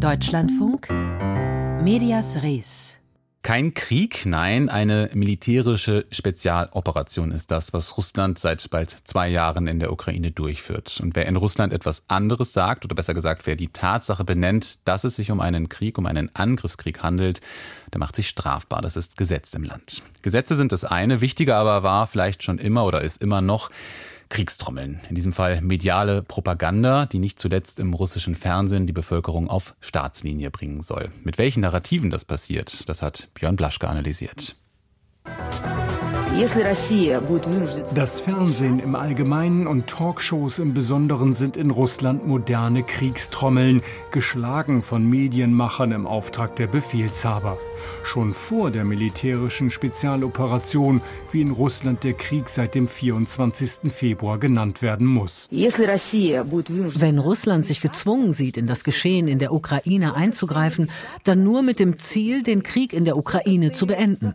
Deutschlandfunk Medias Res kein Krieg, nein, eine militärische Spezialoperation ist das, was Russland seit bald zwei Jahren in der Ukraine durchführt. Und wer in Russland etwas anderes sagt, oder besser gesagt, wer die Tatsache benennt, dass es sich um einen Krieg, um einen Angriffskrieg handelt, der macht sich strafbar. Das ist Gesetz im Land. Gesetze sind das eine, wichtiger aber war vielleicht schon immer oder ist immer noch, Kriegstrommeln. In diesem Fall mediale Propaganda, die nicht zuletzt im russischen Fernsehen die Bevölkerung auf Staatslinie bringen soll. Mit welchen Narrativen das passiert, das hat Björn Blaschke analysiert. Das Fernsehen im Allgemeinen und Talkshows im Besonderen sind in Russland moderne Kriegstrommeln, geschlagen von Medienmachern im Auftrag der Befehlshaber schon vor der militärischen Spezialoperation, wie in Russland der Krieg seit dem 24. Februar genannt werden muss. Wenn Russland sich gezwungen sieht, in das Geschehen in der Ukraine einzugreifen, dann nur mit dem Ziel, den Krieg in der Ukraine zu beenden.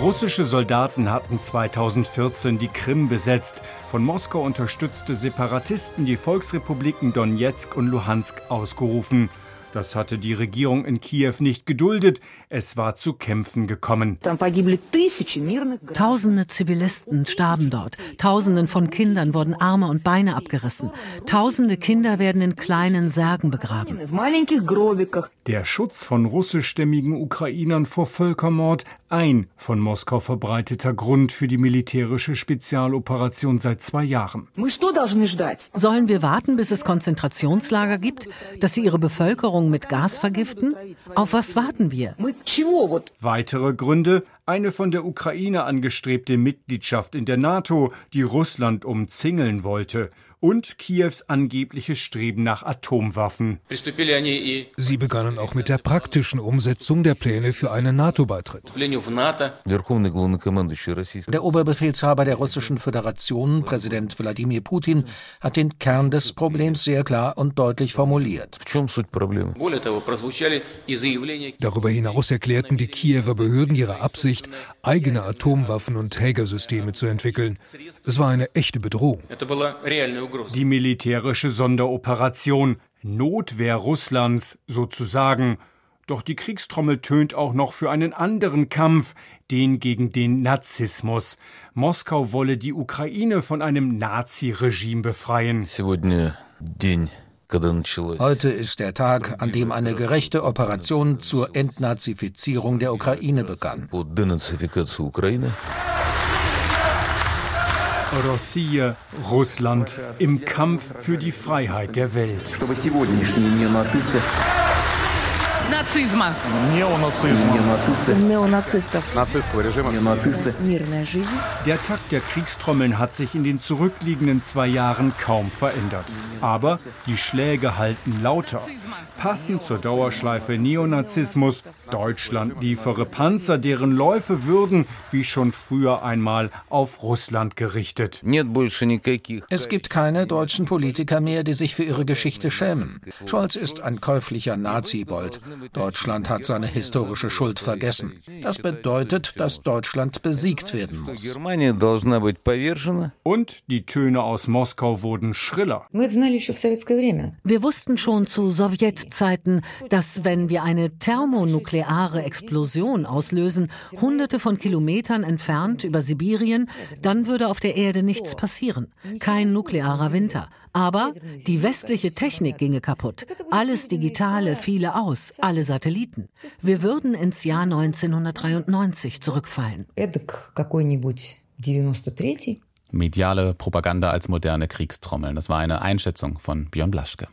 Russische Soldaten hatten 2014 die Krim besetzt. Von Moskau unterstützte Separatisten die Volksrepubliken Donetsk und Luhansk ausgerufen. Das hatte die Regierung in Kiew nicht geduldet. Es war zu Kämpfen gekommen. Tausende Zivilisten starben dort. Tausenden von Kindern wurden Arme und Beine abgerissen. Tausende Kinder werden in kleinen Särgen begraben. Der Schutz von russischstämmigen Ukrainern vor Völkermord ein von Moskau verbreiteter Grund für die militärische Spezialoperation seit zwei Jahren. Sollen wir warten, bis es Konzentrationslager gibt, dass sie ihre Bevölkerung mit Gas vergiften? Auf was warten wir? Weitere Gründe, eine von der Ukraine angestrebte Mitgliedschaft in der NATO, die Russland umzingeln wollte, und Kiews angebliches Streben nach Atomwaffen. Sie begannen auch mit der praktischen Umsetzung der Pläne für einen NATO-Beitritt. Der Oberbefehlshaber der Russischen Föderation, Präsident Wladimir Putin, hat den Kern des Problems sehr klar und deutlich formuliert. Darüber hinaus erklärten die Kiewer Behörden ihre Absicht, eigene Atomwaffen und Trägersysteme zu entwickeln. Es war eine echte Bedrohung. Die militärische Sonderoperation Notwehr Russlands sozusagen. Doch die Kriegstrommel tönt auch noch für einen anderen Kampf, den gegen den Nazismus. Moskau wolle die Ukraine von einem Naziregime befreien. Heute ist der Tag, an dem eine gerechte Operation zur Entnazifizierung der Ukraine begann. Россия, Russland im Kampf für die Freiheit der Welt. Нацизма. Неонацизма. Неонацисты. Неонацистов. Нацистского режима. Неонацисты. Мирная жизнь. Der Takt der Kriegstrommeln hat sich in den zurückliegenden zwei Jahren kaum verändert. Aber die Schläge halten lauter. Passend zur Dauerschleife Neonazismus, Deutschland liefere Panzer, deren Läufe würden, wie schon früher einmal, auf Russland gerichtet. Es gibt keine deutschen Politiker mehr, die sich für ihre Geschichte schämen. Scholz ist ein käuflicher Nazibold. Deutschland hat seine historische Schuld vergessen. Das bedeutet, dass Deutschland besiegt werden muss. Und die Töne aus Moskau wurden schriller. Wir wussten schon zu Sowjetzeiten, dass wenn wir eine thermonukleare Explosion auslösen, hunderte von Kilometern entfernt über Sibirien, dann würde auf der Erde nichts passieren. Kein nuklearer Winter. Aber die westliche Technik ginge kaputt. Alles Digitale fiele aus, alle Satelliten. Wir würden ins Jahr 1993 zurückfallen. Mediale Propaganda als moderne Kriegstrommeln. Das war eine Einschätzung von Björn Blaschke.